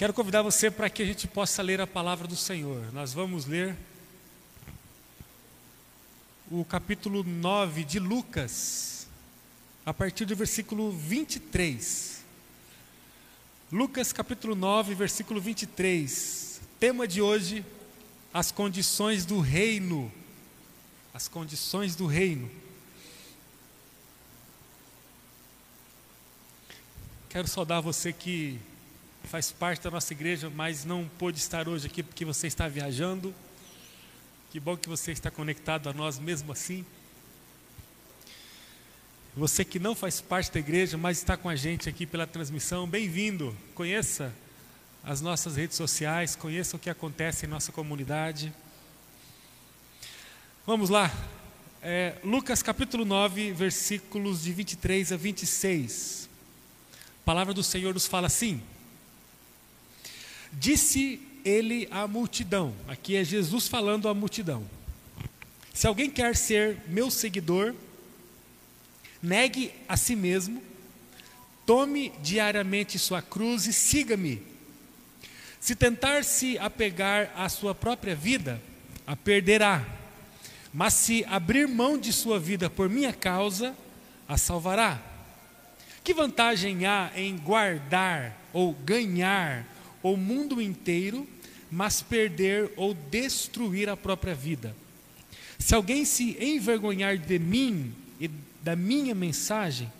Quero convidar você para que a gente possa ler a palavra do Senhor. Nós vamos ler o capítulo 9 de Lucas, a partir do versículo 23. Lucas capítulo 9, versículo 23. Tema de hoje: as condições do reino. As condições do reino. Quero saudar você que faz parte da nossa igreja, mas não pôde estar hoje aqui porque você está viajando. Que bom que você está conectado a nós mesmo assim. Você que não faz parte da igreja, mas está com a gente aqui pela transmissão, bem-vindo. Conheça as nossas redes sociais, conheça o que acontece em nossa comunidade. Vamos lá. É, Lucas capítulo 9, versículos de 23 a 26. A palavra do Senhor nos fala assim: Disse ele à multidão, aqui é Jesus falando à multidão: Se alguém quer ser meu seguidor, negue a si mesmo, tome diariamente sua cruz e siga-me. Se tentar se apegar à sua própria vida, a perderá. Mas se abrir mão de sua vida por minha causa, a salvará. Que vantagem há em guardar ou ganhar o mundo inteiro, mas perder ou destruir a própria vida? Se alguém se envergonhar de mim e da minha mensagem,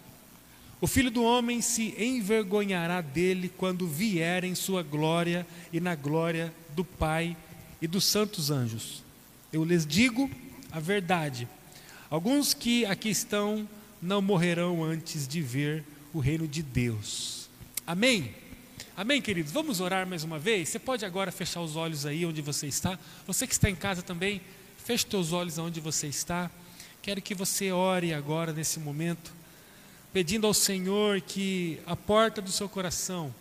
o filho do homem se envergonhará dele quando vier em sua glória e na glória do Pai e dos santos anjos. Eu lhes digo a verdade: alguns que aqui estão não morrerão antes de ver o reino de Deus. Amém? Amém, queridos? Vamos orar mais uma vez? Você pode agora fechar os olhos aí onde você está. Você que está em casa também, feche seus olhos onde você está. Quero que você ore agora nesse momento, pedindo ao Senhor que a porta do seu coração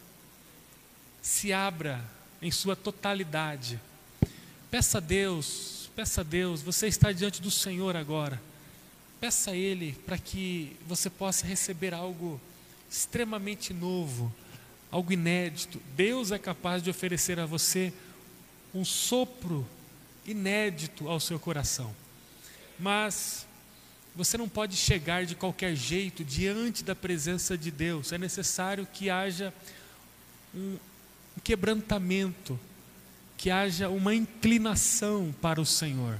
se abra em sua totalidade. Peça a Deus, peça a Deus, você está diante do Senhor agora. Peça a Ele para que você possa receber algo extremamente novo, algo inédito. Deus é capaz de oferecer a você um sopro inédito ao seu coração. Mas você não pode chegar de qualquer jeito diante da presença de Deus. É necessário que haja um quebrantamento, que haja uma inclinação para o Senhor.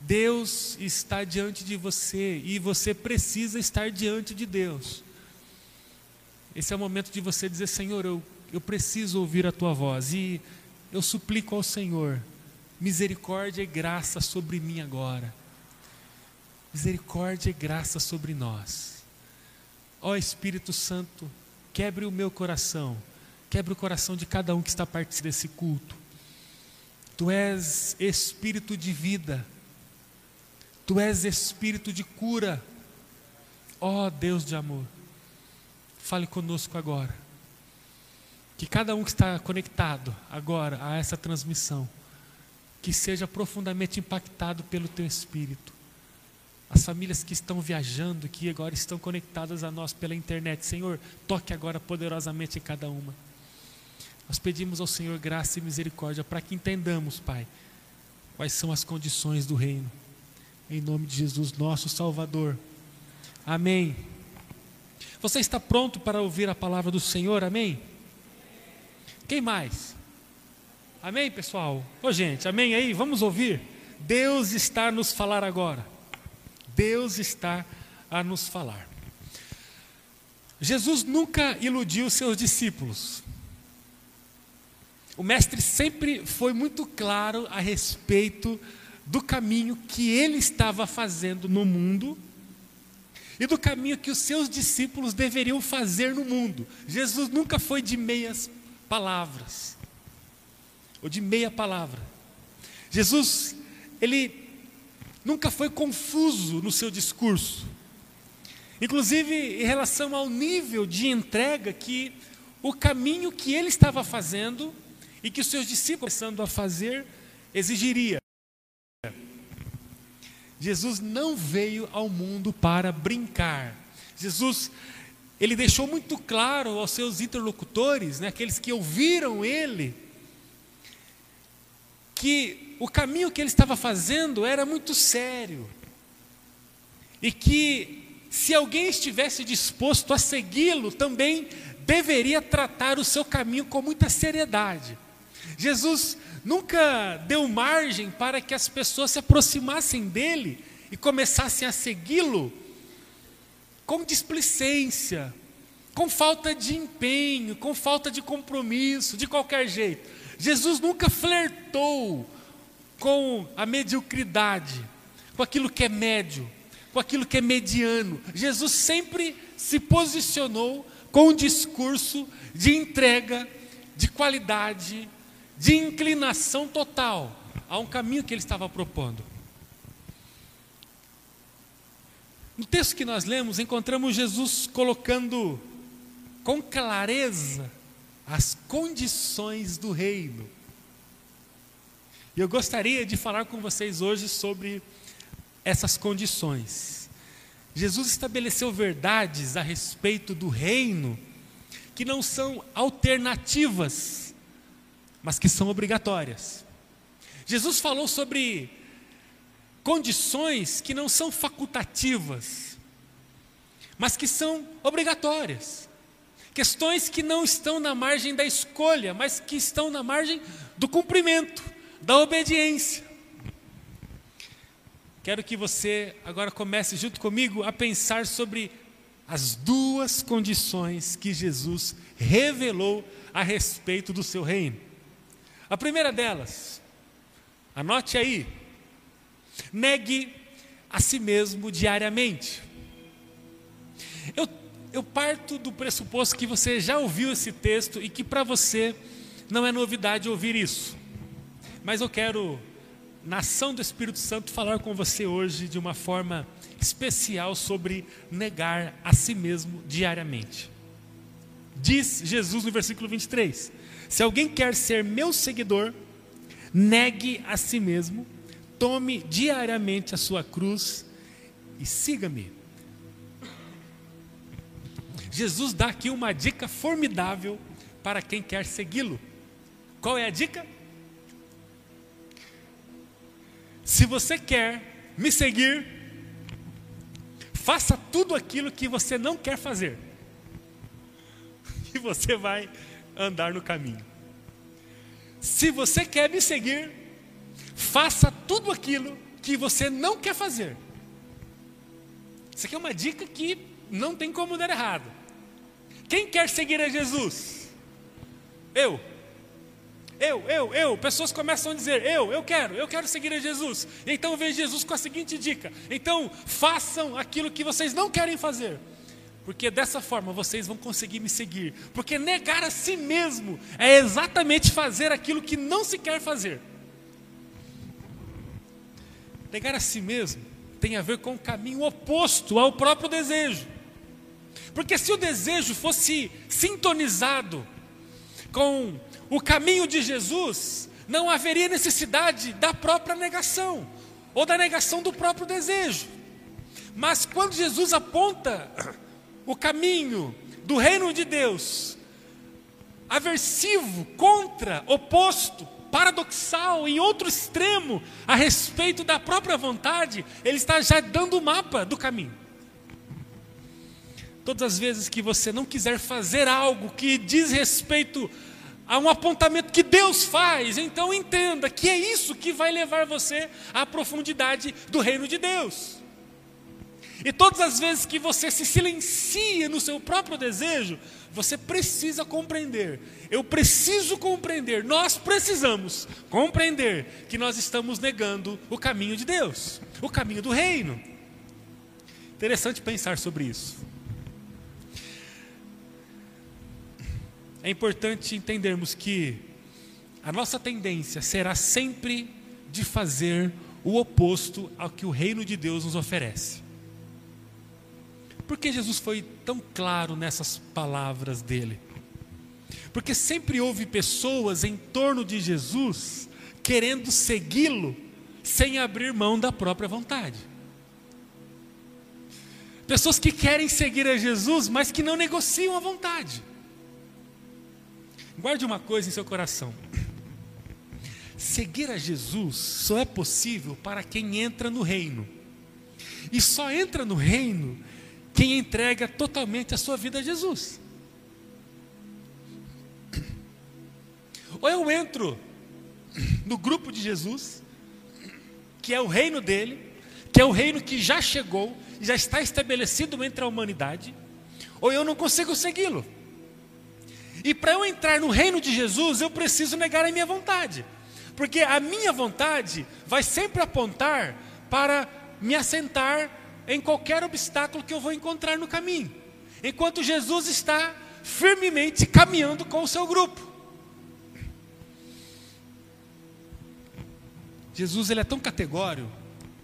Deus está diante de você e você precisa estar diante de Deus. Esse é o momento de você dizer: Senhor, eu, eu preciso ouvir a tua voz. E eu suplico ao Senhor, misericórdia e graça sobre mim agora. Misericórdia e graça sobre nós. Ó Espírito Santo, quebre o meu coração, quebre o coração de cada um que está participando desse culto. Tu és Espírito de vida, Tu és Espírito de cura. Ó Deus de amor, fale conosco agora. Que cada um que está conectado agora a essa transmissão, que seja profundamente impactado pelo Teu Espírito. As famílias que estão viajando, que agora estão conectadas a nós pela internet, Senhor, toque agora poderosamente em cada uma. Nós pedimos ao Senhor graça e misericórdia para que entendamos, Pai, quais são as condições do reino. Em nome de Jesus, nosso Salvador. Amém. Você está pronto para ouvir a palavra do Senhor? Amém? Quem mais? Amém, pessoal? Ô, gente, amém aí? Vamos ouvir? Deus está a nos falar agora. Deus está a nos falar. Jesus nunca iludiu seus discípulos. O Mestre sempre foi muito claro a respeito do caminho que ele estava fazendo no mundo e do caminho que os seus discípulos deveriam fazer no mundo. Jesus nunca foi de meias palavras, ou de meia palavra. Jesus, ele nunca foi confuso no seu discurso, inclusive em relação ao nível de entrega que o caminho que ele estava fazendo e que os seus discípulos começando a fazer exigiria. Jesus não veio ao mundo para brincar. Jesus ele deixou muito claro aos seus interlocutores, né, aqueles que ouviram ele, que o caminho que ele estava fazendo era muito sério. E que se alguém estivesse disposto a segui-lo, também deveria tratar o seu caminho com muita seriedade. Jesus nunca deu margem para que as pessoas se aproximassem dele e começassem a segui-lo com displicência, com falta de empenho, com falta de compromisso, de qualquer jeito. Jesus nunca flertou com a mediocridade, com aquilo que é médio, com aquilo que é mediano. Jesus sempre se posicionou com um discurso de entrega, de qualidade, de inclinação total a um caminho que ele estava propondo. No texto que nós lemos, encontramos Jesus colocando com clareza as condições do reino. E eu gostaria de falar com vocês hoje sobre essas condições. Jesus estabeleceu verdades a respeito do reino que não são alternativas, mas que são obrigatórias. Jesus falou sobre condições que não são facultativas, mas que são obrigatórias. Questões que não estão na margem da escolha, mas que estão na margem do cumprimento, da obediência. Quero que você agora comece junto comigo a pensar sobre as duas condições que Jesus revelou a respeito do seu reino. A primeira delas, anote aí, Negue a si mesmo diariamente. Eu, eu parto do pressuposto que você já ouviu esse texto e que para você não é novidade ouvir isso. Mas eu quero, na ação do Espírito Santo, falar com você hoje de uma forma especial sobre negar a si mesmo diariamente. Diz Jesus no versículo 23: Se alguém quer ser meu seguidor, negue a si mesmo Tome diariamente a sua cruz e siga-me. Jesus dá aqui uma dica formidável para quem quer segui-lo. Qual é a dica? Se você quer me seguir, faça tudo aquilo que você não quer fazer, e você vai andar no caminho. Se você quer me seguir, Faça tudo aquilo que você não quer fazer. Isso aqui é uma dica que não tem como dar errado. Quem quer seguir a Jesus? Eu. Eu, eu, eu. Pessoas começam a dizer: Eu, eu quero, eu quero seguir a Jesus. Então vem Jesus com a seguinte dica: Então façam aquilo que vocês não querem fazer. Porque dessa forma vocês vão conseguir me seguir. Porque negar a si mesmo é exatamente fazer aquilo que não se quer fazer. Negar a si mesmo tem a ver com o caminho oposto ao próprio desejo. Porque se o desejo fosse sintonizado com o caminho de Jesus, não haveria necessidade da própria negação ou da negação do próprio desejo. Mas quando Jesus aponta o caminho do reino de Deus, aversivo, contra, oposto paradoxal, em outro extremo, a respeito da própria vontade, ele está já dando o mapa do caminho. Todas as vezes que você não quiser fazer algo que diz respeito a um apontamento que Deus faz, então entenda que é isso que vai levar você à profundidade do reino de Deus. E todas as vezes que você se silencia no seu próprio desejo, você precisa compreender. Eu preciso compreender. Nós precisamos compreender que nós estamos negando o caminho de Deus, o caminho do reino. Interessante pensar sobre isso. É importante entendermos que a nossa tendência será sempre de fazer o oposto ao que o reino de Deus nos oferece. Por que Jesus foi tão claro nessas palavras dele? Porque sempre houve pessoas em torno de Jesus querendo segui-lo sem abrir mão da própria vontade. Pessoas que querem seguir a Jesus, mas que não negociam a vontade. Guarde uma coisa em seu coração. Seguir a Jesus só é possível para quem entra no reino. E só entra no reino quem entrega totalmente a sua vida a Jesus. Ou eu entro no grupo de Jesus, que é o reino dele, que é o reino que já chegou, já está estabelecido entre a humanidade, ou eu não consigo segui-lo. E para eu entrar no reino de Jesus, eu preciso negar a minha vontade. Porque a minha vontade vai sempre apontar para me assentar em qualquer obstáculo que eu vou encontrar no caminho. Enquanto Jesus está firmemente caminhando com o seu grupo. Jesus ele é tão categórico,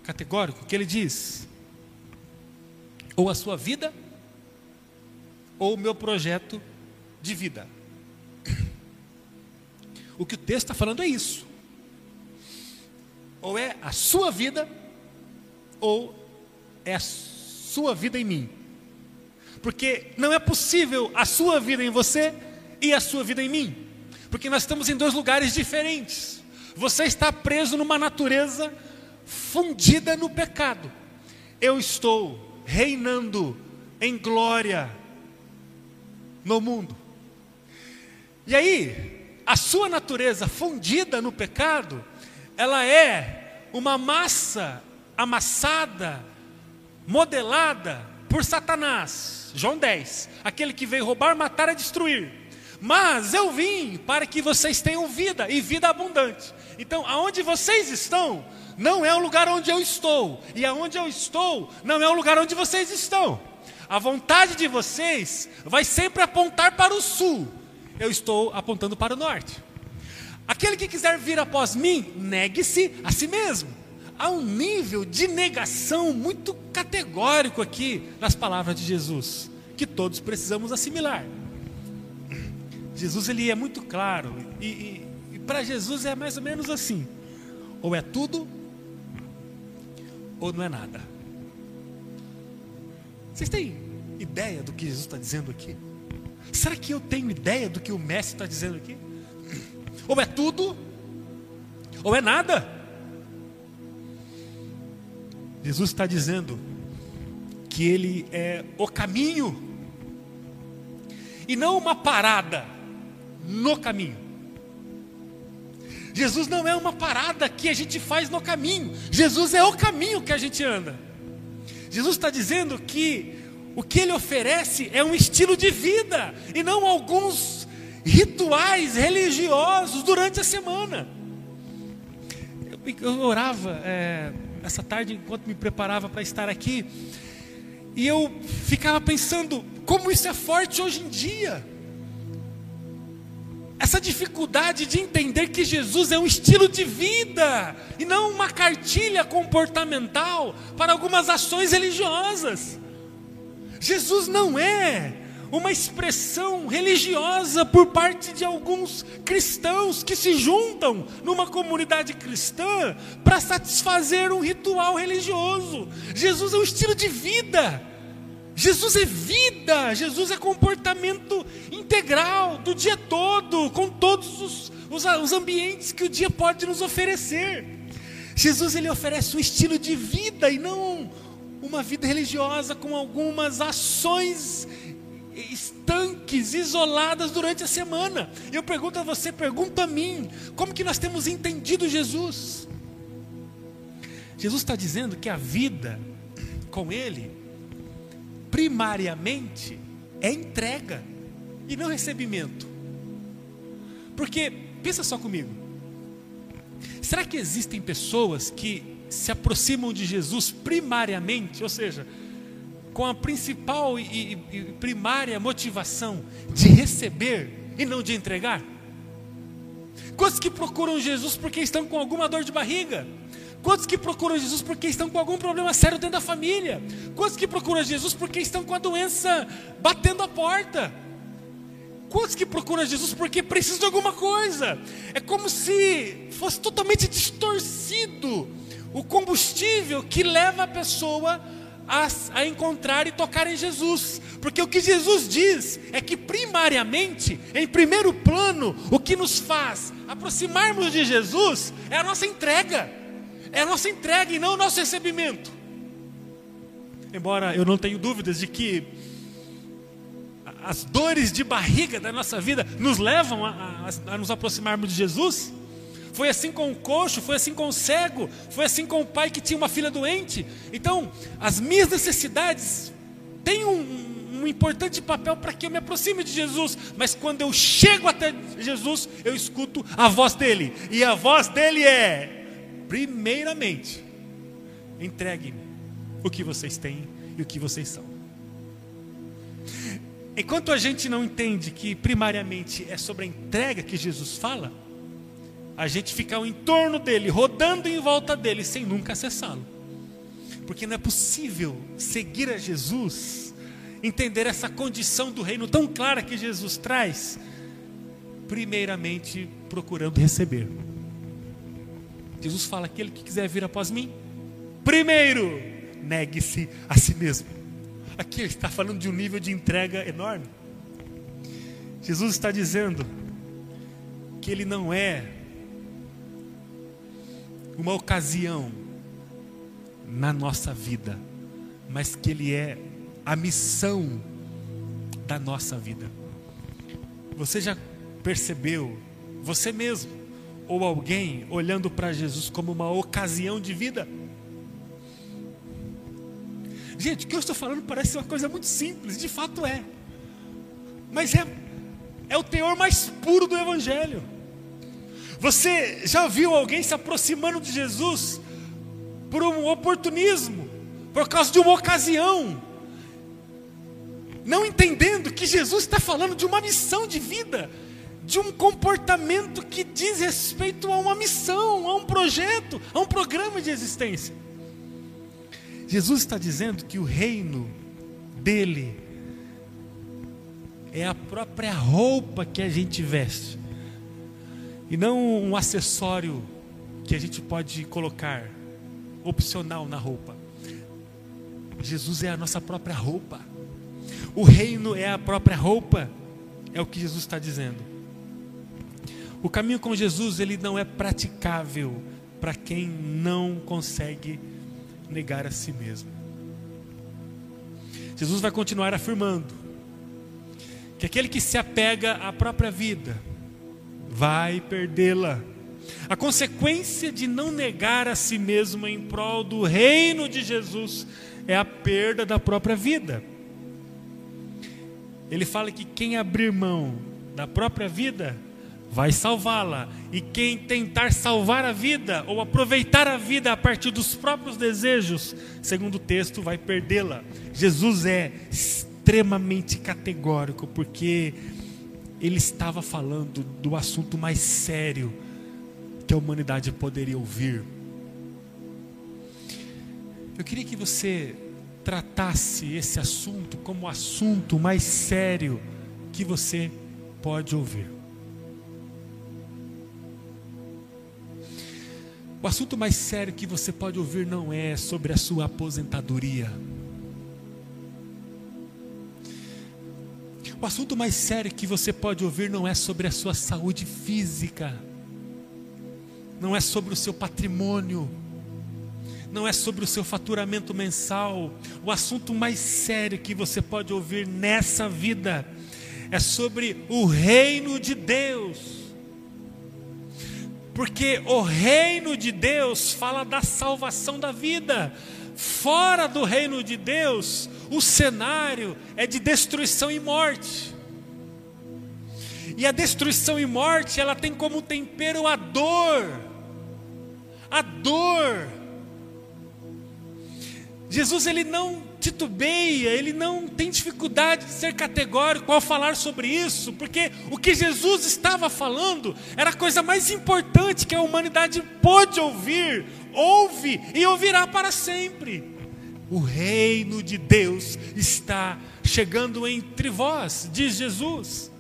categórico que ele diz: ou a sua vida, ou o meu projeto de vida. O que o texto está falando é isso. Ou é a sua vida, ou é a sua vida em mim. Porque não é possível a sua vida em você e a sua vida em mim. Porque nós estamos em dois lugares diferentes. Você está preso numa natureza fundida no pecado. Eu estou reinando em glória no mundo. E aí, a sua natureza fundida no pecado, ela é uma massa amassada, modelada por Satanás. João 10, aquele que veio roubar, matar e destruir. Mas eu vim para que vocês tenham vida e vida abundante. Então, aonde vocês estão, não é o lugar onde eu estou, e aonde eu estou, não é o lugar onde vocês estão. A vontade de vocês vai sempre apontar para o sul, eu estou apontando para o norte. Aquele que quiser vir após mim, negue-se a si mesmo. Há um nível de negação muito categórico aqui nas palavras de Jesus, que todos precisamos assimilar. Jesus ele é muito claro, e, e, e para Jesus é mais ou menos assim: ou é tudo, ou não é nada. Vocês têm ideia do que Jesus está dizendo aqui? Será que eu tenho ideia do que o Mestre está dizendo aqui? Ou é tudo, ou é nada. Jesus está dizendo que Ele é o caminho, e não uma parada no caminho. Jesus não é uma parada que a gente faz no caminho, Jesus é o caminho que a gente anda. Jesus está dizendo que o que ele oferece é um estilo de vida e não alguns rituais religiosos durante a semana. Eu, orava é, essa tarde enquanto me preparava para estar aqui e eu ficava pensando como isso é forte hoje em dia. Essa dificuldade de entender que Jesus é um estilo de vida e não uma cartilha comportamental para algumas ações religiosas. Jesus não é uma expressão religiosa por parte de alguns cristãos que se juntam numa comunidade cristã para satisfazer um ritual religioso. Jesus é um estilo de vida. Jesus é vida, Jesus é comportamento integral do dia todo, com todos os, os, os, ambientes que o dia pode nos oferecer. Jesus ele oferece um estilo de vida e não uma vida religiosa com algumas ações estanques, isoladas durante a semana. Eu pergunto a você, pergunto a mim, como que nós temos entendido Jesus? Jesus está dizendo que a vida com Ele, primariamente, é entrega e não recebimento. Porque, pensa só comigo, será que existem pessoas que se aproximam de Jesus primariamente, ou seja, com a principal e, e, primária motivação de receber e não de entregar? Quantos que procuram Jesus porque estão com alguma dor de barriga? Quantos que procuram Jesus porque estão com algum problema sério dentro da família? Quantos que procuram Jesus porque estão com a doença batendo a porta? Quantos que procuram Jesus porque precisam de alguma coisa? É como se fosse totalmente distorcido o combustível que leva a pessoa a, a encontrar e tocar em Jesus. Porque o que Jesus diz é que, primariamente, em primeiro plano, o que nos faz aproximarmos de Jesus é a nossa entrega, é a nossa entrega e não o nosso recebimento. Embora eu não tenha dúvidas de que as dores de barriga da nossa vida nos levam a, a, a nos aproximarmos de Jesus, foi assim com o coxo, foi assim com o cego, foi assim com o pai que tinha uma filha doente. Então, as minhas necessidades têm um, um importante papel para que eu me aproxime de Jesus, mas quando eu chego até Jesus, eu escuto a voz dele, e a voz dele é: primeiramente, entregue-me o que vocês têm e o que vocês são. Enquanto a gente não entende que primariamente é sobre a entrega que Jesus fala, a gente fica em torno dele, rodando em volta dele, sem nunca acessá-lo. Porque não é possível seguir a Jesus, entender essa condição do reino tão clara que Jesus traz, primeiramente procurando receber. Jesus fala: aquele que quiser vir após mim, primeiro negue-se a si mesmo. Aqui ele está falando de um nível de entrega enorme. Jesus está dizendo que ele não é uma ocasião na nossa vida, mas que Ele é a missão da nossa vida. Você já percebeu, você mesmo, ou alguém, olhando para Jesus como uma ocasião de vida? Gente, o que eu estou falando parece uma coisa muito simples, de fato é, mas é, é o teor mais puro do Evangelho. Você já viu alguém se aproximando de Jesus por um oportunismo, por causa de uma ocasião, não entendendo que Jesus está falando de uma missão de vida, de um comportamento que diz respeito a uma missão, a um projeto, a um programa de existência. Jesus está dizendo que o reino dele é a própria roupa que a gente veste e não um acessório que a gente pode colocar opcional na roupa. Jesus é a nossa própria roupa. O reino é a própria roupa, é o que Jesus está dizendo. O caminho com Jesus ele não é praticável para quem não consegue negar a si mesmo. Jesus vai continuar afirmando que aquele que se apega à própria vida, vai perdê-la. A consequência de não negar a si mesmo em prol do reino de Jesus é a perda da própria vida. Ele fala que quem abrir mão da própria vida vai salvá-la, e quem tentar salvar a vida ou aproveitar a vida a partir dos próprios desejos, segundo o texto, vai perdê-la. Jesus é extremamente categórico, porque ele estava falando do assunto mais sério que a humanidade poderia ouvir. Eu queria que você tratasse esse assunto como o assunto mais sério que você pode ouvir. O assunto mais sério que você pode ouvir não é sobre a sua aposentadoria. O assunto mais sério que você pode ouvir não é sobre a sua saúde física, não é sobre o seu patrimônio, não é sobre o seu faturamento mensal. O assunto mais sério que você pode ouvir nessa vida é sobre o reino de Deus. Porque o reino de Deus fala da salvação da vida. Fora do reino de Deus, o cenário é de destruição e morte. E a destruição e morte, ela tem como tempero a dor. A dor. Jesus ele não titubeia, ele não tem dificuldade de ser categórico ao falar sobre isso, porque o que Jesus estava falando era a coisa mais importante que a humanidade pôde ouvir, ouve e ouvirá para sempre. O reino de Deus está chegando entre vós, diz Jesus.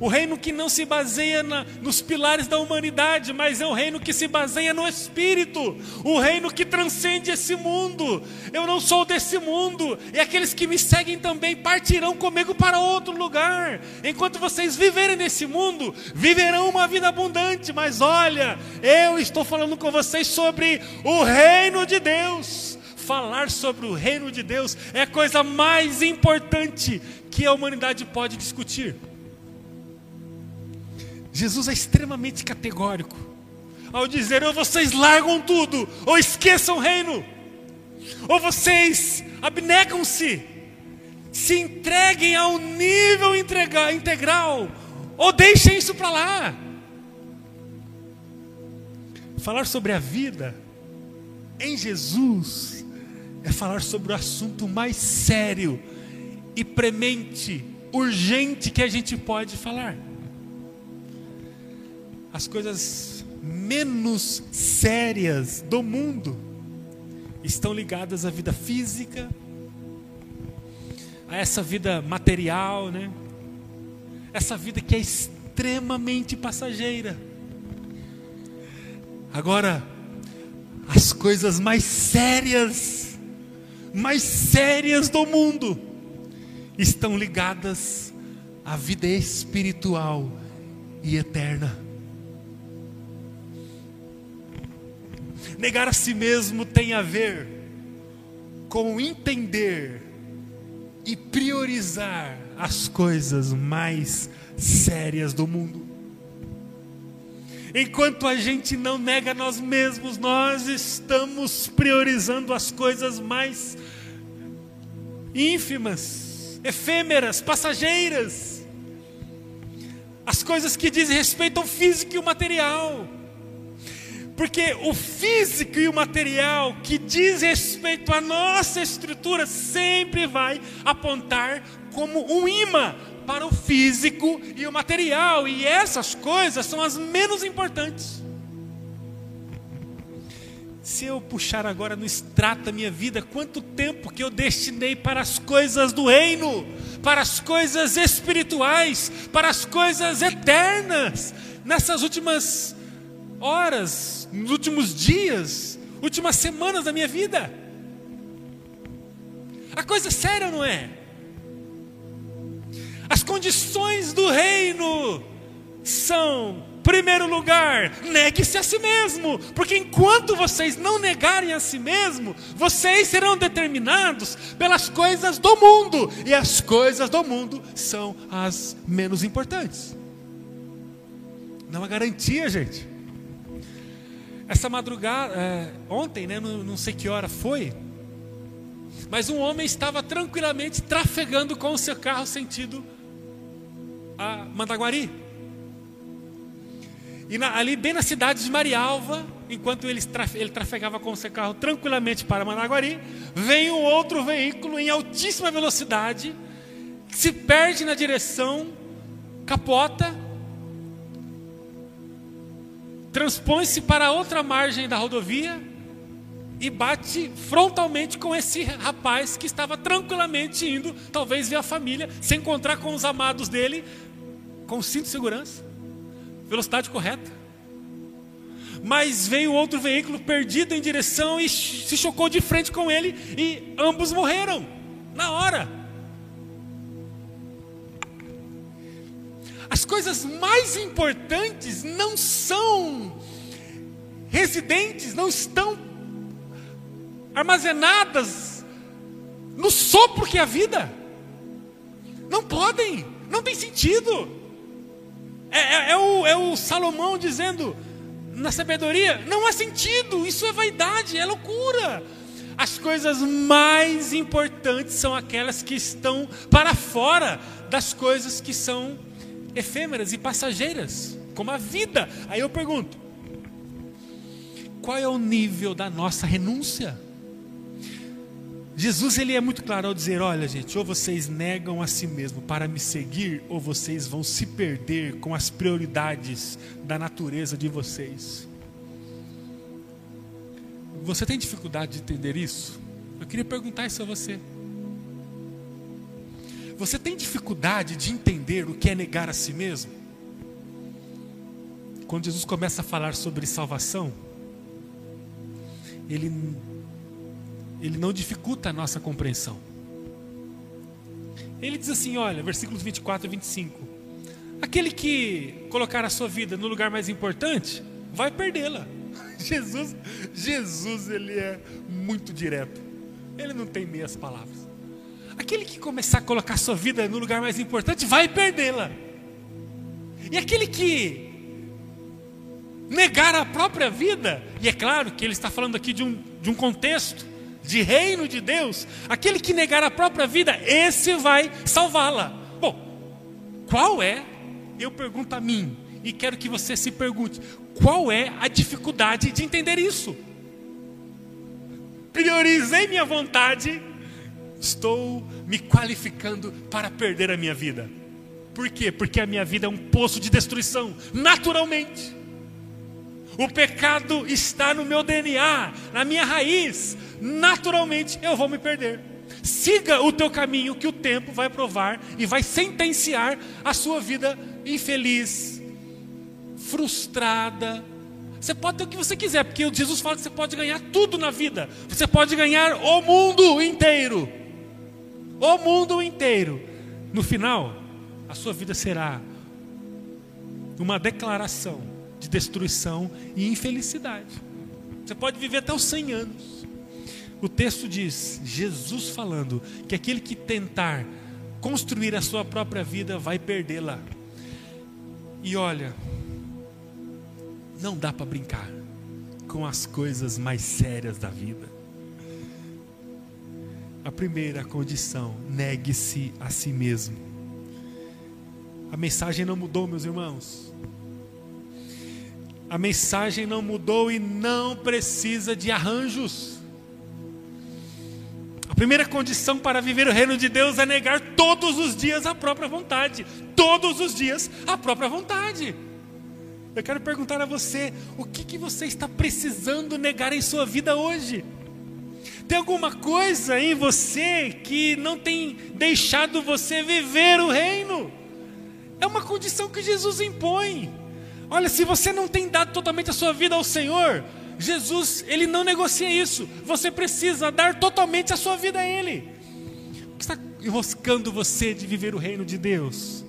O reino que não se baseia na, nos pilares da humanidade, mas é o reino que se baseia no Espírito. O reino que transcende esse mundo. Eu não sou desse mundo. E aqueles que me seguem também partirão comigo para outro lugar. Enquanto vocês viverem nesse mundo, viverão uma vida abundante. Mas olha, eu estou falando com vocês sobre o reino de Deus. Falar sobre o reino de Deus é a coisa mais importante que a humanidade pode discutir. Jesus é extremamente categórico ao dizer: ou vocês largam tudo, ou esqueçam o reino, ou vocês abnegam-se, se entreguem ao nível integral, ou deixem isso para lá. Falar sobre a vida em Jesus é falar sobre o assunto mais sério e premente, urgente que a gente pode falar as coisas menos sérias do mundo estão ligadas à vida física, a essa vida material, né? Essa vida que é extremamente passageira. Agora, as coisas mais sérias, mais sérias do mundo, estão ligadas à vida espiritual e eterna. Negar a si mesmo tem a ver com entender e priorizar as coisas mais sérias do mundo. Enquanto a gente não nega nós mesmos, nós estamos priorizando as coisas mais ínfimas, efêmeras, passageiras, as coisas que dizem respeito ao físico e ao material. Porque o físico e o material que diz respeito à nossa estrutura sempre vai apontar como um imã para o físico e o material, e essas coisas são as menos importantes. Se eu puxar agora no extrato da minha vida, quanto tempo que eu destinei para as coisas do reino, para as coisas espirituais, para as coisas eternas, nessas últimas horas, nos últimos dias, últimas semanas da minha vida. A coisa é séria não é? As condições do reino são, primeiro lugar, negue-se a si mesmo, porque enquanto vocês não negarem a si mesmo, vocês serão determinados pelas coisas do mundo, e as coisas do mundo são as menos importantes. Não há garantia, gente. Essa madrugada, é, ontem, né, não, não sei que hora foi, mas um homem estava tranquilamente trafegando com o seu carro sentido a Mandaguari. E na, ali, bem na cidade de Marialva, enquanto ele, ele trafegava com seu carro tranquilamente para Managuari, vem um outro veículo em altíssima velocidade, se perde na direção, capota transpõe-se para outra margem da rodovia e bate frontalmente com esse rapaz que estava tranquilamente indo, talvez ver a família, se encontrar com os amados dele, com cinto de segurança, velocidade correta. Mas veio outro veículo perdido em direção e se chocou de frente com ele e ambos morreram na hora. As coisas mais importantes não são residentes, não estão armazenadas no sopro que é a vida. Não podem, não tem sentido. É, é, é, o, é o Salomão dizendo na sabedoria: não há sentido, isso é vaidade, é loucura. As coisas mais importantes são aquelas que estão para fora das coisas que são efêmeras e passageiras, como a vida. Aí eu pergunto: qual é o nível da nossa renúncia? Jesus ele é muito claro ao dizer: olha, gente, ou vocês negam a si mesmo para me seguir, ou vocês vão se perder com as prioridades da natureza de vocês. Você tem dificuldade de entender isso? Eu queria perguntar isso a você. Você tem dificuldade de entender o que é negar a si mesmo? Quando Jesus começa a falar sobre salvação, ele, ele não dificulta a nossa compreensão. Ele diz assim: olha, versículos 24 e 25: Aquele que colocar a sua vida no lugar mais importante, vai perdê-la. Jesus, Jesus, ele é muito direto. Ele não tem meias palavras. Aquele que começar a colocar a sua vida no lugar mais importante, vai perdê-la. E aquele que negar a própria vida, e é claro que ele está falando aqui de um, de um contexto de reino de Deus, aquele que negar a própria vida, esse vai salvá-la. Bom, qual é, eu pergunto a mim, e quero que você se pergunte, qual é a dificuldade de entender isso? Priorizei minha vontade, estou me qualificando para perder a minha vida. Por quê? Porque a minha vida é um poço de destruição, naturalmente. O pecado está no meu DNA, na minha raiz. Naturalmente eu vou me perder. Siga o teu caminho que o tempo vai provar e vai sentenciar a sua vida infeliz, frustrada. Você pode ter o que você quiser, porque Jesus fala que você pode ganhar tudo na vida. Você pode ganhar o mundo inteiro. O mundo inteiro. No final, a sua vida será uma declaração de destruição e infelicidade. Você pode viver até os 100 anos. O texto diz, Jesus falando, que aquele que tentar construir a sua própria vida vai perdê-la. E olha, não dá para brincar com as coisas mais sérias da vida. A primeira condição, negue-se a si mesmo. A mensagem não mudou, meus irmãos. A mensagem não mudou e não precisa de arranjos. A primeira condição para viver o reino de Deus é negar todos os dias a própria vontade. Todos os dias a própria vontade. Eu quero perguntar a você: o que, que você está precisando negar em sua vida hoje? Tem alguma coisa em você que não tem deixado você viver o reino? É uma condição que Jesus impõe. Olha, se você não tem dado totalmente a sua vida ao Senhor, Jesus, ele não negocia isso. Você precisa dar totalmente a sua vida a Ele. O que está enroscando você de viver o reino de Deus?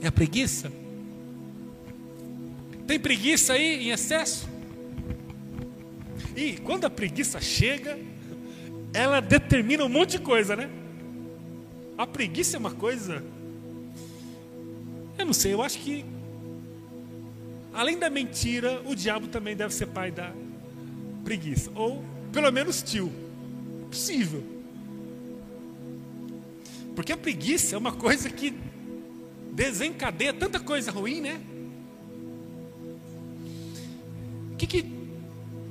É a preguiça? Tem preguiça aí em excesso? E quando a preguiça chega, ela determina um monte de coisa, né? A preguiça é uma coisa. Eu não sei, eu acho que além da mentira, o diabo também deve ser pai da preguiça. Ou, pelo menos, tio. Possível. Porque a preguiça é uma coisa que desencadeia tanta coisa ruim, né? O que, que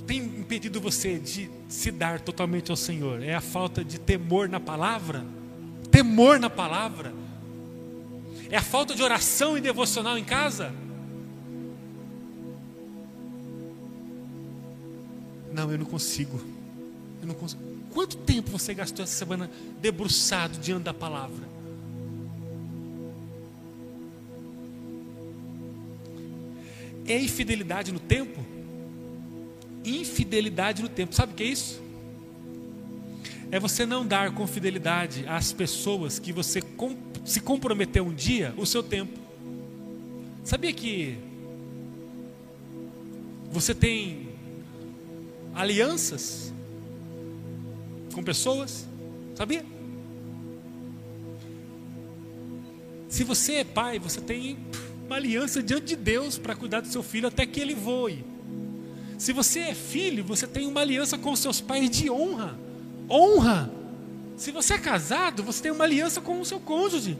tem impedido você de se dar totalmente ao Senhor? É a falta de temor na palavra? Temor na palavra? É a falta de oração e devocional em casa? Não, eu não consigo. Eu não consigo. Quanto tempo você gastou essa semana debruçado diante da palavra? É infidelidade no tempo? Infidelidade no tempo. Sabe o que é isso? É você não dar com fidelidade às pessoas que você se comprometeu um dia o seu tempo. Sabia que você tem alianças com pessoas, sabia? Se você é pai, você tem uma aliança diante de Deus para cuidar do seu filho até que ele voe. Se você é filho, você tem uma aliança com seus pais de honra. Honra. Se você é casado, você tem uma aliança com o seu cônjuge.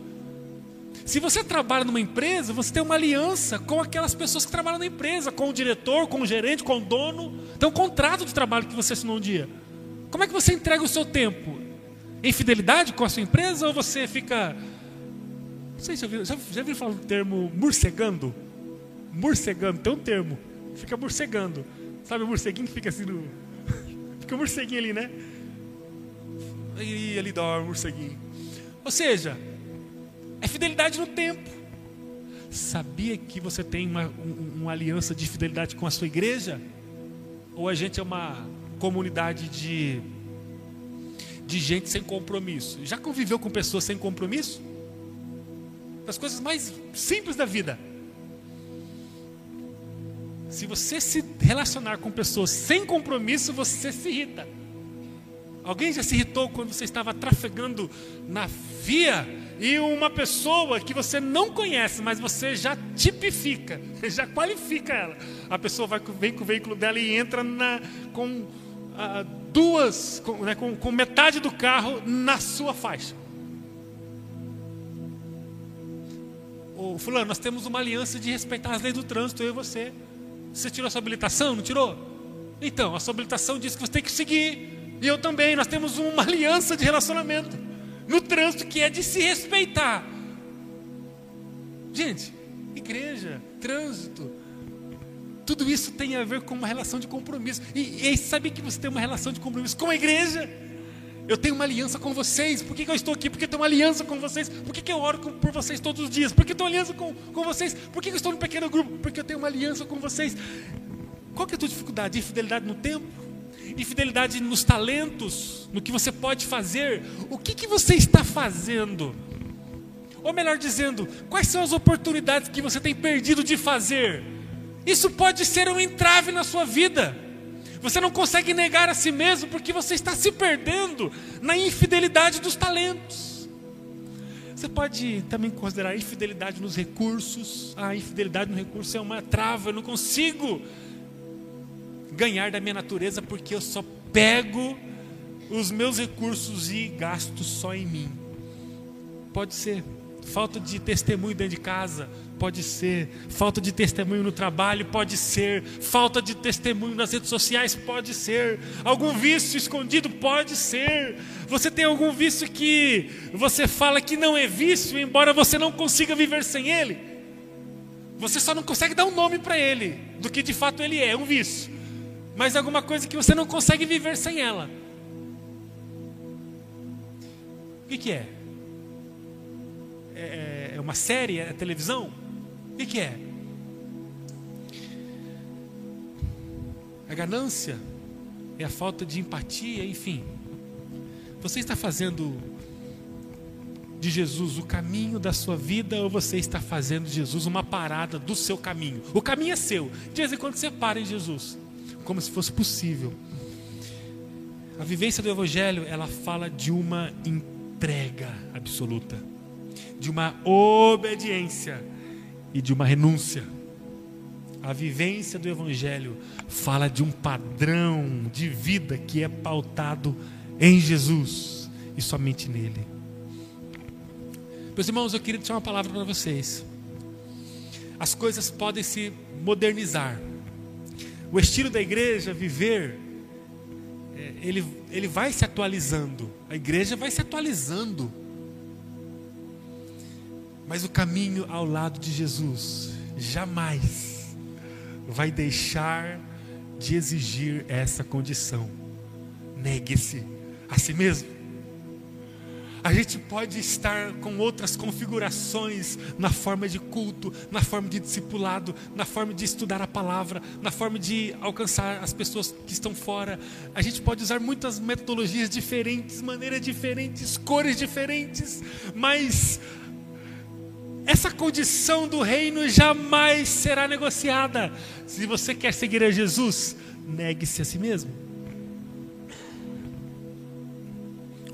Se você trabalha numa empresa, você tem uma aliança com aquelas pessoas que trabalham na empresa, com o diretor, com o gerente, com o dono. Tem um contrato de trabalho que você assinou um dia. Como é que você entrega o seu tempo? Em fidelidade com a sua empresa ou você fica. Não sei se já viu, já, já viu falar o termo morcegando? Morcegando, tem um termo. Fica morcegando. Sabe o morceguinho que fica assim no. fica o morceguinho ali, né? E ali dorme o morceguinho. Ou seja, é fidelidade no tempo. Sabia que você tem uma, um, uma aliança de fidelidade com a sua igreja? Ou a gente é uma comunidade de, de gente sem compromisso? Já conviveu com pessoas sem compromisso? Das coisas mais simples da vida. Se você se relacionar com pessoas sem compromisso, você se irrita. Alguém já se irritou quando você estava trafegando na via e uma pessoa que você não conhece, mas você já tipifica, já qualifica ela. A pessoa vai, vem com o veículo dela e entra na, com ah, duas, com, né, com, com metade do carro na sua faixa. Ô, fulano, nós temos uma aliança de respeitar as leis do trânsito, eu e você. Você tirou a sua habilitação? Não tirou? Então, a sua habilitação diz que você tem que seguir. E eu também, nós temos uma aliança de relacionamento no trânsito que é de se respeitar. Gente, igreja, trânsito, tudo isso tem a ver com uma relação de compromisso. E, e sabe que você tem uma relação de compromisso com a igreja? Eu tenho uma aliança com vocês. Por que, que eu estou aqui? Porque eu tenho uma aliança com vocês. Por que, que eu oro por vocês todos os dias? Porque eu tenho aliança com, com vocês. Por que, que eu estou no pequeno grupo? Porque eu tenho uma aliança com vocês. Qual que é a tua dificuldade? Infidelidade no tempo? Infidelidade nos talentos? No que você pode fazer? O que, que você está fazendo? Ou melhor dizendo, quais são as oportunidades que você tem perdido de fazer? Isso pode ser um entrave na sua vida. Você não consegue negar a si mesmo porque você está se perdendo na infidelidade dos talentos. Você pode também considerar a infidelidade nos recursos. A infidelidade no recurso é uma trava, eu não consigo ganhar da minha natureza porque eu só pego os meus recursos e gasto só em mim. Pode ser falta de testemunho dentro de casa, pode ser falta de testemunho no trabalho, pode ser falta de testemunho nas redes sociais, pode ser algum vício escondido, pode ser. Você tem algum vício que você fala que não é vício, embora você não consiga viver sem ele. Você só não consegue dar um nome para ele, do que de fato ele é, um vício. Mas alguma coisa que você não consegue viver sem ela. O que, que é? É, é, é uma série? É televisão? O que, que é? A ganância? É a falta de empatia, enfim. Você está fazendo de Jesus o caminho da sua vida ou você está fazendo de Jesus uma parada do seu caminho? O caminho é seu. De vez em quando você para em Jesus, como se fosse possível. A vivência do Evangelho, ela fala de uma entrega absoluta de uma obediência e de uma renúncia. A vivência do Evangelho fala de um padrão de vida que é pautado em Jesus e somente nele. Meus irmãos, eu queria deixar uma palavra para vocês. As coisas podem se modernizar. O estilo da igreja, viver, é, ele, ele vai se atualizando. A igreja vai se atualizando mas o caminho ao lado de Jesus jamais vai deixar de exigir essa condição. Negue-se a si mesmo. A gente pode estar com outras configurações na forma de culto, na forma de discipulado, na forma de estudar a palavra, na forma de alcançar as pessoas que estão fora. A gente pode usar muitas metodologias diferentes, maneiras diferentes, cores diferentes, mas essa condição do reino jamais será negociada. Se você quer seguir a Jesus, negue-se a si mesmo.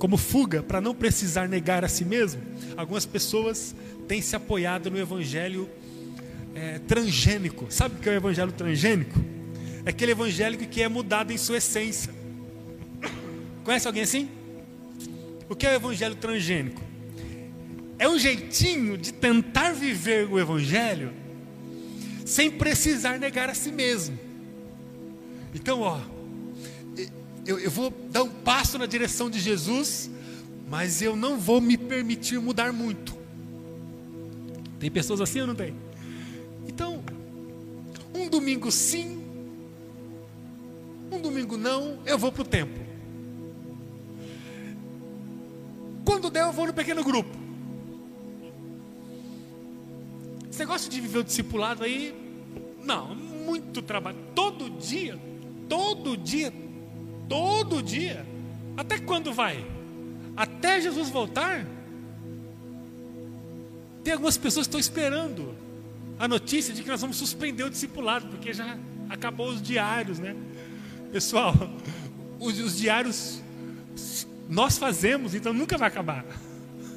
Como fuga para não precisar negar a si mesmo, algumas pessoas têm se apoiado no evangelho é, transgênico. Sabe o que é o evangelho transgênico? É aquele evangélico que é mudado em sua essência. Conhece alguém assim? O que é o evangelho transgênico? é um jeitinho de tentar viver o Evangelho sem precisar negar a si mesmo. Então, ó, eu, eu vou dar um passo na direção de Jesus, mas eu não vou me permitir mudar muito. Tem pessoas assim ou não tem? Então, um domingo sim, um domingo não, eu vou para o templo. Quando der, eu vou no pequeno grupo. Esse negócio de viver o discipulado aí, não, muito trabalho. Todo dia, todo dia, todo dia. Até quando vai? Até Jesus voltar? Tem algumas pessoas que estão esperando a notícia de que nós vamos suspender o discipulado, porque já acabou os diários, né? Pessoal, os, os diários nós fazemos, então nunca vai acabar.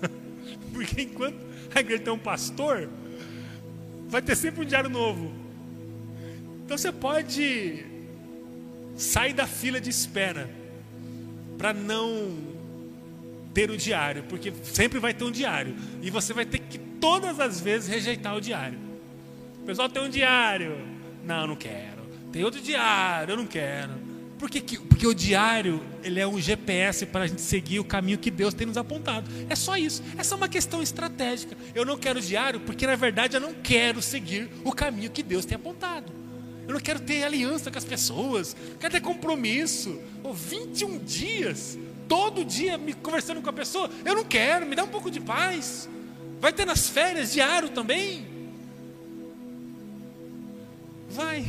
Porque enquanto a igreja tem um pastor, vai ter sempre um diário novo. Então você pode sair da fila de espera para não ter o diário, porque sempre vai ter um diário e você vai ter que todas as vezes rejeitar o diário. O pessoal tem um diário, não, não quero. Tem outro diário, eu não quero. Por que, porque o diário ele é um GPS para a gente seguir o caminho que Deus tem nos apontado. É só isso. Essa é uma questão estratégica. Eu não quero diário porque, na verdade, eu não quero seguir o caminho que Deus tem apontado. Eu não quero ter aliança com as pessoas, não quero ter compromisso. Oh, 21 dias, todo dia me conversando com a pessoa. Eu não quero, me dá um pouco de paz. Vai ter nas férias diário também? Vai.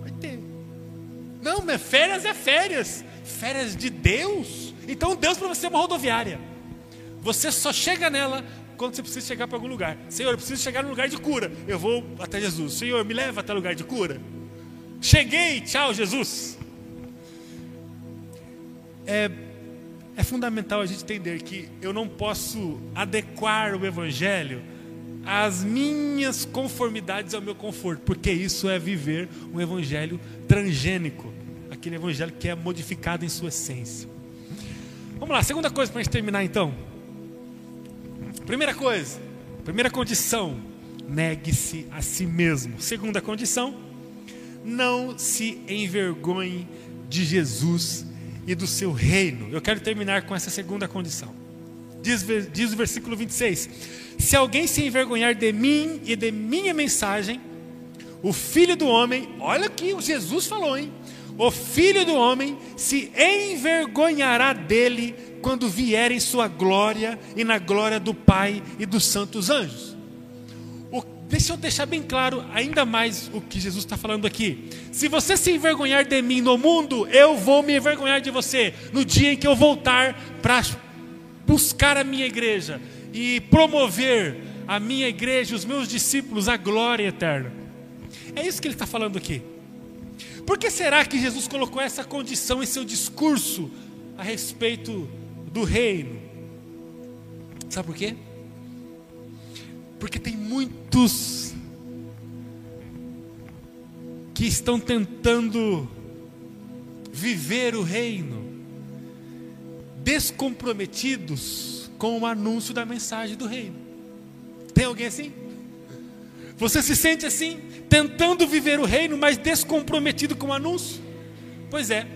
Vai ter. Não, mas férias é férias. Férias de Deus. Então Deus para você é uma rodoviária. Você só chega nela quando você precisa chegar para algum lugar. Senhor, eu preciso chegar no lugar de cura. Eu vou até Jesus. Senhor, me leva até lugar de cura. Cheguei, tchau, Jesus. É, é fundamental a gente entender que eu não posso adequar o Evangelho às minhas conformidades ao meu conforto, porque isso é viver um Evangelho transgênico aquele evangelho que é modificado em sua essência. Vamos lá, segunda coisa para a gente terminar então. Primeira coisa, primeira condição, negue-se a si mesmo. Segunda condição, não se envergonhe de Jesus e do seu reino. Eu quero terminar com essa segunda condição. Diz, diz o versículo 26: Se alguém se envergonhar de mim e de minha mensagem, o filho do homem, olha aqui, o Jesus falou, hein? o filho do homem se envergonhará dele quando vier em sua glória e na glória do Pai e dos santos anjos. O, deixa eu deixar bem claro ainda mais o que Jesus está falando aqui. Se você se envergonhar de mim no mundo, eu vou me envergonhar de você no dia em que eu voltar para buscar a minha igreja e promover a minha igreja, os meus discípulos, à glória eterna. É isso que ele está falando aqui. Por que será que Jesus colocou essa condição em seu discurso a respeito do reino? Sabe por quê? Porque tem muitos que estão tentando viver o reino descomprometidos com o anúncio da mensagem do reino. Tem alguém assim? Você se sente assim? tentando viver o reino, mas descomprometido com o anúncio? Pois é.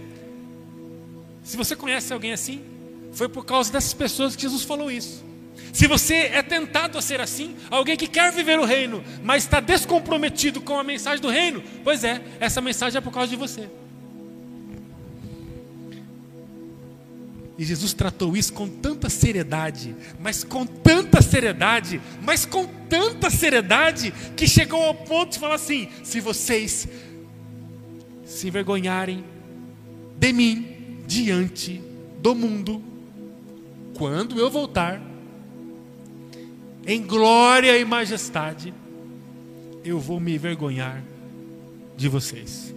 Se você conhece alguém assim, foi por causa dessas pessoas que Jesus falou isso. Se você é tentado a ser assim, alguém que quer viver o reino, mas está descomprometido com a mensagem do reino, pois é, essa mensagem é por causa de você. E Jesus tratou isso com tanta seriedade, mas com tanta seriedade, mas com tanta seriedade, que chegou ao ponto de falar assim: se vocês se envergonharem de mim diante do mundo, quando eu voltar, em glória e majestade, eu vou me envergonhar de vocês.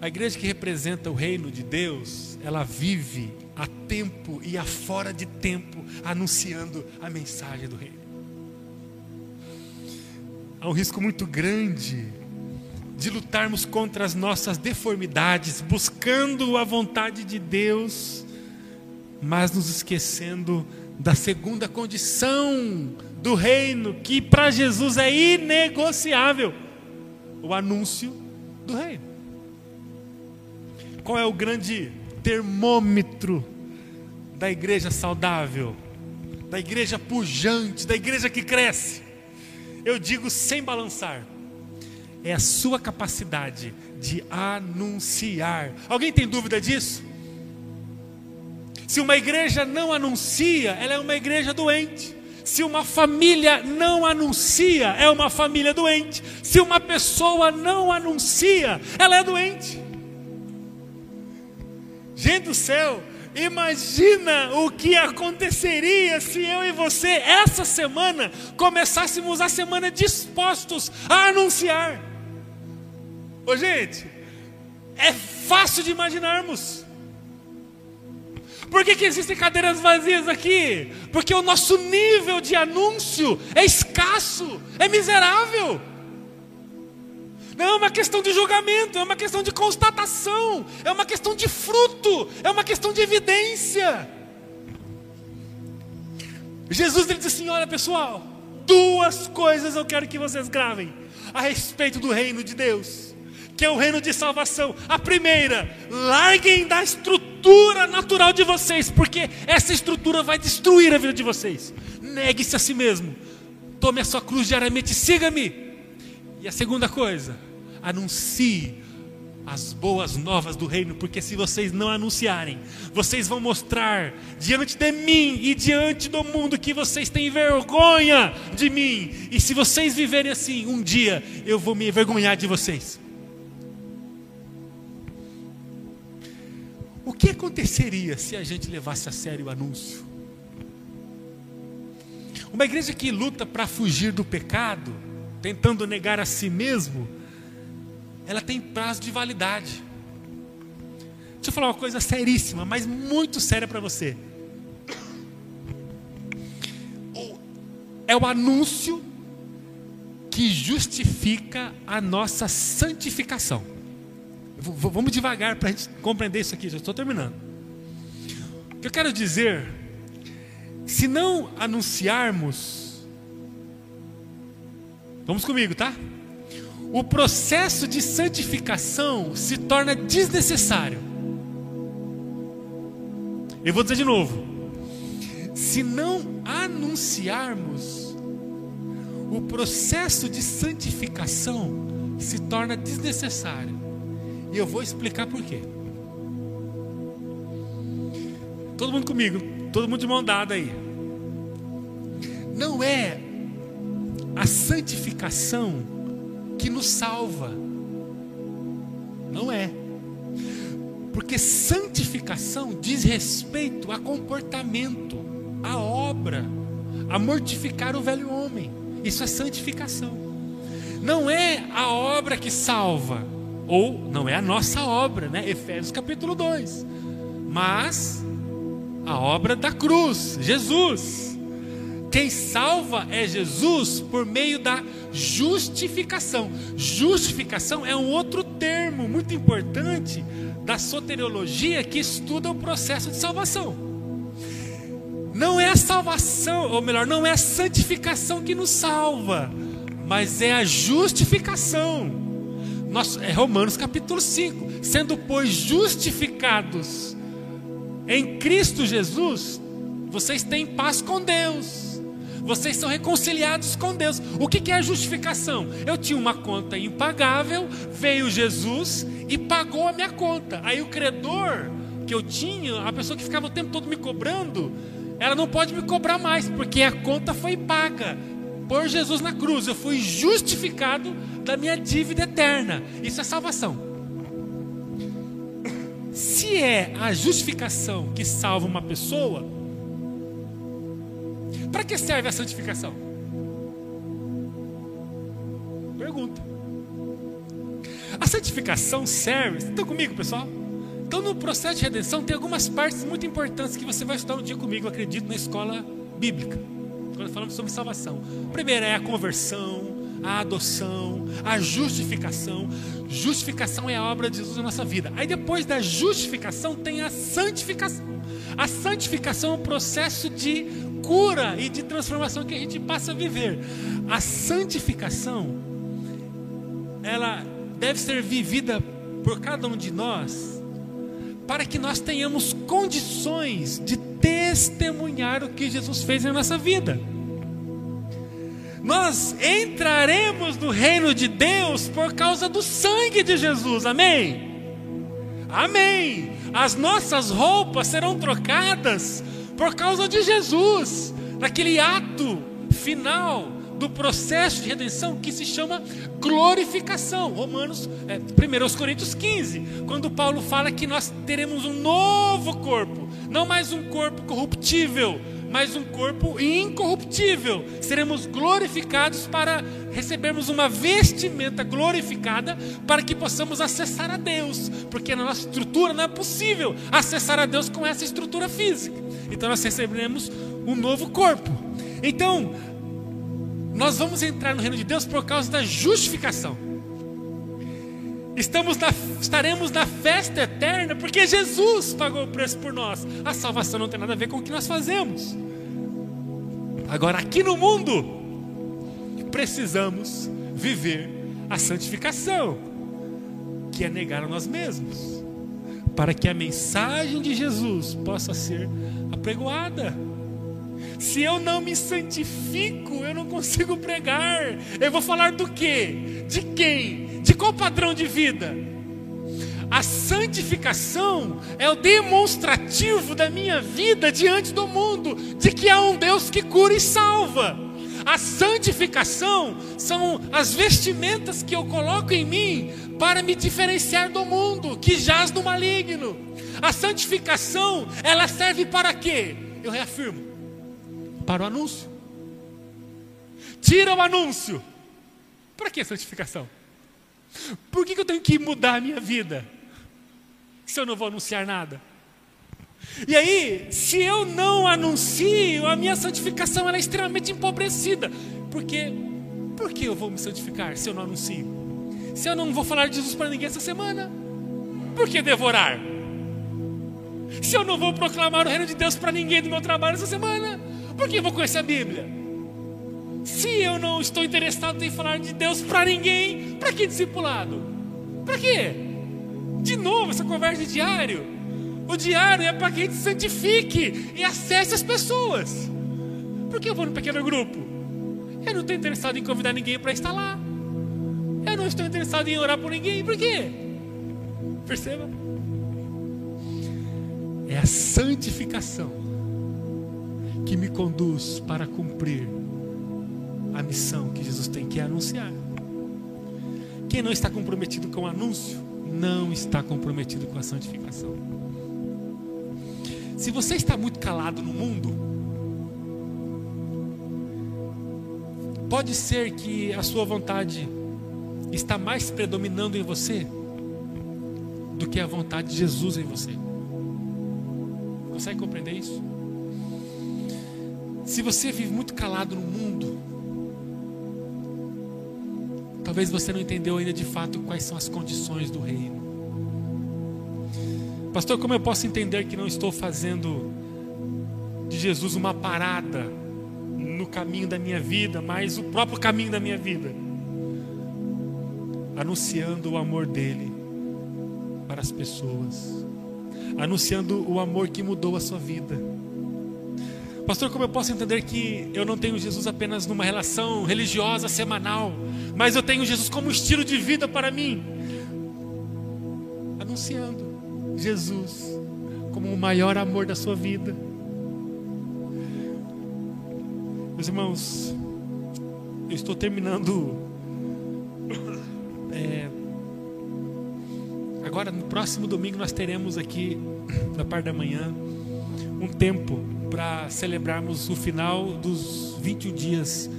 A igreja que representa o reino de Deus, ela vive a tempo e a fora de tempo anunciando a mensagem do reino. Há um risco muito grande de lutarmos contra as nossas deformidades, buscando a vontade de Deus, mas nos esquecendo da segunda condição do reino, que para Jesus é inegociável: o anúncio do reino. Qual é o grande termômetro da igreja saudável, da igreja pujante, da igreja que cresce? Eu digo sem balançar, é a sua capacidade de anunciar. Alguém tem dúvida disso? Se uma igreja não anuncia, ela é uma igreja doente. Se uma família não anuncia, é uma família doente. Se uma pessoa não anuncia, ela é doente. Gente do céu, imagina o que aconteceria se eu e você, essa semana, começássemos a semana dispostos a anunciar. Ô gente, é fácil de imaginarmos. Por que, que existem cadeiras vazias aqui? Porque o nosso nível de anúncio é escasso, é miserável. Não é uma questão de julgamento, é uma questão de constatação, é uma questão de fruto, é uma questão de evidência. Jesus ele disse assim: Olha pessoal, duas coisas eu quero que vocês gravem a respeito do reino de Deus, que é o reino de salvação. A primeira, larguem da estrutura natural de vocês, porque essa estrutura vai destruir a vida de vocês. Negue-se a si mesmo, tome a sua cruz diariamente, siga-me. E a segunda coisa, anuncie as boas novas do reino, porque se vocês não anunciarem, vocês vão mostrar diante de mim e diante do mundo que vocês têm vergonha de mim. E se vocês viverem assim, um dia eu vou me envergonhar de vocês. O que aconteceria se a gente levasse a sério o anúncio? Uma igreja que luta para fugir do pecado, tentando negar a si mesmo, ela tem prazo de validade. Deixa eu falar uma coisa seríssima, mas muito séria para você. É o anúncio que justifica a nossa santificação. Vamos devagar para a gente compreender isso aqui, já estou terminando. O que eu quero dizer, se não anunciarmos Vamos comigo, tá? O processo de santificação se torna desnecessário. Eu vou dizer de novo. Se não anunciarmos, o processo de santificação se torna desnecessário. E eu vou explicar por quê. Todo mundo comigo, todo mundo de mão dada aí. Não é a santificação que nos salva. Não é. Porque santificação diz respeito a comportamento, a obra, a mortificar o velho homem. Isso é santificação. Não é a obra que salva, ou não é a nossa obra, né? Efésios capítulo 2. Mas a obra da cruz, Jesus. Quem salva é Jesus por meio da justificação. Justificação é um outro termo muito importante da soteriologia que estuda o processo de salvação. Não é a salvação, ou melhor, não é a santificação que nos salva, mas é a justificação. Nós, é Romanos capítulo 5. Sendo, pois, justificados em Cristo Jesus, vocês têm paz com Deus vocês são reconciliados com Deus. O que é justificação? Eu tinha uma conta impagável, veio Jesus e pagou a minha conta. Aí o credor que eu tinha, a pessoa que ficava o tempo todo me cobrando, ela não pode me cobrar mais, porque a conta foi paga por Jesus na cruz. Eu fui justificado da minha dívida eterna. Isso é salvação. Se é a justificação que salva uma pessoa, para que serve a santificação? Pergunta. A santificação serve. Estão comigo, pessoal? Então, no processo de redenção, tem algumas partes muito importantes que você vai estudar um dia comigo, acredito, na escola bíblica, quando falamos sobre salvação. A primeira é a conversão, a adoção, a justificação. Justificação é a obra de Jesus na nossa vida. Aí, depois da justificação, tem a santificação. A santificação é um processo de cura e de transformação que a gente passa a viver. A santificação, ela deve ser vivida por cada um de nós, para que nós tenhamos condições de testemunhar o que Jesus fez na nossa vida. Nós entraremos no reino de Deus por causa do sangue de Jesus, amém? Amém. as nossas roupas serão trocadas por causa de Jesus, naquele ato final do processo de redenção que se chama glorificação. Romanos, é, 1 Coríntios 15, quando Paulo fala que nós teremos um novo corpo, não mais um corpo corruptível, mas um corpo incorruptível. Seremos glorificados para recebermos uma vestimenta glorificada para que possamos acessar a Deus, porque na nossa estrutura não é possível acessar a Deus com essa estrutura física. Então nós receberemos um novo corpo. Então, nós vamos entrar no reino de Deus por causa da justificação. Estamos na, estaremos na festa eterna porque Jesus pagou o preço por nós. A salvação não tem nada a ver com o que nós fazemos. Agora, aqui no mundo, precisamos viver a santificação, que é negar a nós mesmos, para que a mensagem de Jesus possa ser apregoada. Se eu não me santifico, eu não consigo pregar. Eu vou falar do quê? De quem? De qual padrão de vida? A santificação é o demonstrativo da minha vida diante do mundo, de que há um Deus que cura e salva. A santificação são as vestimentas que eu coloco em mim para me diferenciar do mundo que jaz no maligno. A santificação, ela serve para quê? Eu reafirmo para o anúncio. Tira o anúncio. Para que santificação? Por que, que eu tenho que mudar a minha vida? Se eu não vou anunciar nada. E aí, se eu não anuncio, a minha santificação é extremamente empobrecida. Porque, por que eu vou me santificar se eu não anuncio? Se eu não vou falar de Jesus para ninguém essa semana? Por que devorar? Se eu não vou proclamar o reino de Deus para ninguém do meu trabalho essa semana? Por que eu vou conhecer a Bíblia? Se eu não estou interessado em falar de Deus para ninguém, para que discipulado? Para quê? De novo, essa conversa de diário. O diário é para que a gente santifique e acesse as pessoas. Por que eu vou no pequeno grupo? Eu não estou interessado em convidar ninguém para estar lá. Eu não estou interessado em orar por ninguém. Por quê? Perceba? É a santificação que me conduz para cumprir a missão que Jesus tem que anunciar. Quem não está comprometido com o anúncio, não está comprometido com a santificação. Se você está muito calado no mundo, pode ser que a sua vontade está mais predominando em você do que a vontade de Jesus em você. Consegue compreender isso? Se você vive muito calado no mundo, talvez você não entendeu ainda de fato quais são as condições do reino. Pastor, como eu posso entender que não estou fazendo de Jesus uma parada no caminho da minha vida, mas o próprio caminho da minha vida? Anunciando o amor dele para as pessoas, anunciando o amor que mudou a sua vida Pastor, como eu posso entender que eu não tenho Jesus apenas numa relação religiosa semanal, mas eu tenho Jesus como estilo de vida para mim? Anunciando Jesus como o maior amor da sua vida. Meus irmãos, eu estou terminando. É, agora, no próximo domingo, nós teremos aqui, na parte da manhã, um tempo para celebrarmos o final dos 21 dias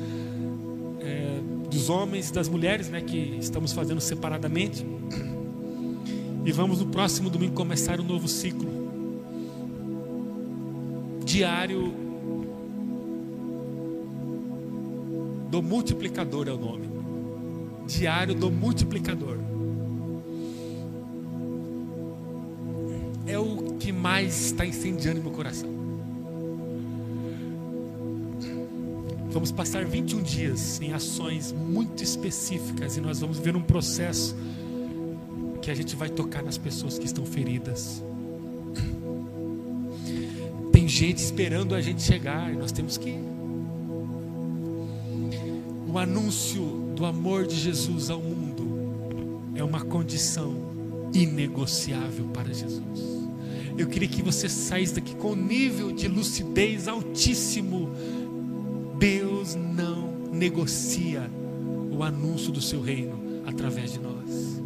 dos homens e das mulheres, né, que estamos fazendo separadamente. E vamos no próximo domingo começar um novo ciclo diário do multiplicador é o nome. Diário do multiplicador. É o que mais está incendiando meu coração. Vamos passar 21 dias em ações muito específicas e nós vamos ver um processo que a gente vai tocar nas pessoas que estão feridas. Tem gente esperando a gente chegar e nós temos que ir. O anúncio do amor de Jesus ao mundo é uma condição inegociável para Jesus. Eu queria que você saísse daqui com um nível de lucidez altíssimo. Deus não negocia o anúncio do seu reino através de nós.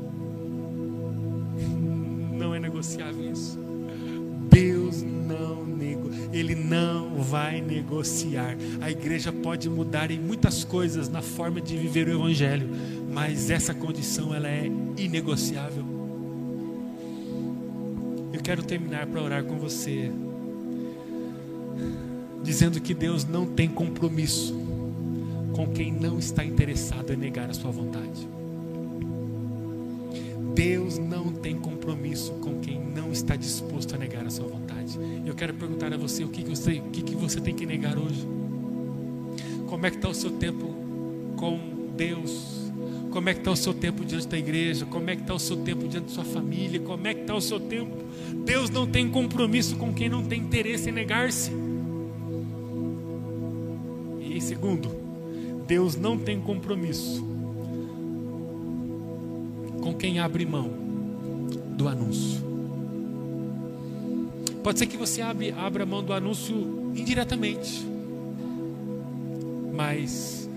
Não é negociável isso. Deus não nego, ele não vai negociar. A igreja pode mudar em muitas coisas na forma de viver o evangelho, mas essa condição ela é inegociável. Eu quero terminar para orar com você, dizendo que Deus não tem compromisso com quem não está interessado em negar a sua vontade. Deus não tem compromisso com quem não está disposto a negar a sua vontade. Eu quero perguntar a você o que, que você, o que, que você tem que negar hoje. Como é que está o seu tempo com Deus? Como é que está o seu tempo diante da igreja? Como é que está o seu tempo diante da sua família? Como é que está o seu tempo? Deus não tem compromisso com quem não tem interesse em negar-se. E segundo, Deus não tem compromisso com quem abre mão do anúncio. Pode ser que você abre, abra mão do anúncio indiretamente, mas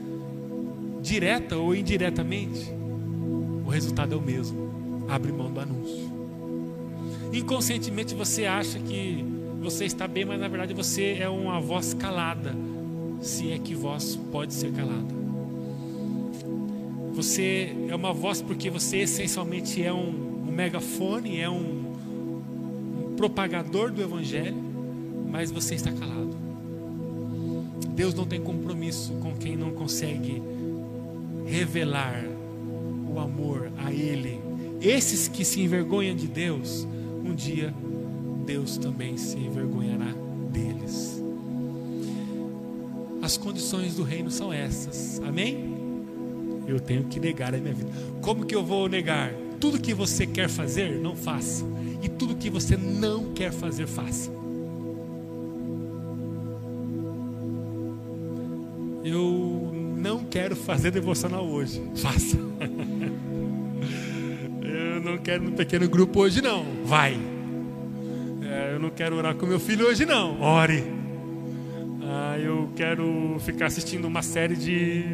direta ou indiretamente, o resultado é o mesmo. Abre mão do anúncio. Inconscientemente você acha que você está bem, mas na verdade você é uma voz calada, se é que voz pode ser calada. Você é uma voz porque você essencialmente é um, um megafone, é um, um propagador do Evangelho, mas você está calado. Deus não tem compromisso com quem não consegue revelar o amor a Ele. Esses que se envergonham de Deus, um dia Deus também se envergonhará As condições do reino são essas, amém? Eu tenho que negar a minha vida. Como que eu vou negar? Tudo que você quer fazer, não faça. E tudo que você não quer fazer, faça. Eu não quero fazer devocional hoje. Faça. Eu não quero no pequeno grupo hoje, não. Vai. É, eu não quero orar com meu filho hoje, não. Ore. Quero ficar assistindo uma série de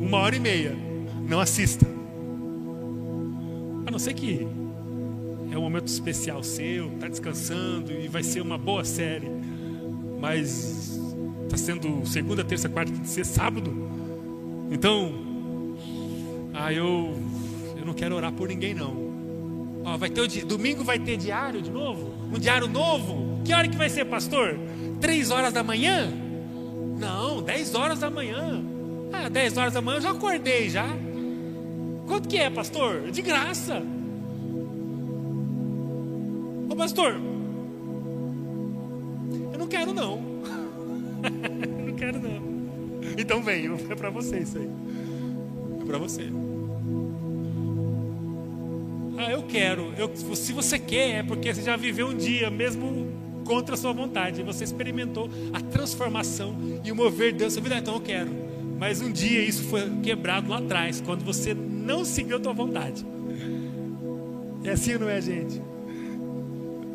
uma hora e meia. Não assista. A não ser que é um momento especial seu, está descansando e vai ser uma boa série. Mas está sendo segunda, terça, quarta, quinta, sexta, sábado. Então, ah, eu, eu não quero orar por ninguém não. Ó, vai ter o, domingo vai ter diário de novo? Um diário novo? Que hora que vai ser, pastor? Três horas da manhã? Não, dez horas da manhã. Ah, dez horas da manhã eu já acordei já. Quanto que é, pastor? De graça. Ô pastor, eu não quero não. não quero não. Então vem, é para você isso aí. É para você. Ah, eu quero. Eu, se você quer, é porque você já viveu um dia, mesmo contra a sua vontade. Você experimentou a transformação e o mover de Deus sua vida. Então eu quero. Mas um dia isso foi quebrado lá atrás, quando você não seguiu a tua vontade. É assim, não é, gente?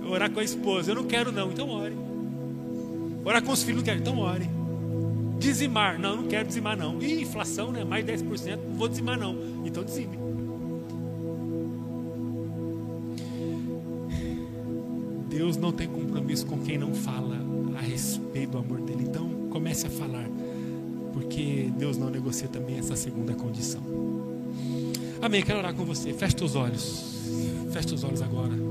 Orar com a esposa, eu não quero não, então ore. Orar com os filhos, não quero, então ore. Dizimar, não, não quero dizimar não. Ih, inflação, né? Mais 10%, não vou dizimar não. Então dizime. Deus não tem compromisso com quem não fala a respeito do amor dele. Então comece a falar, porque Deus não negocia também essa segunda condição. Amém. Quero orar com você. Feche os olhos. Feche os olhos agora.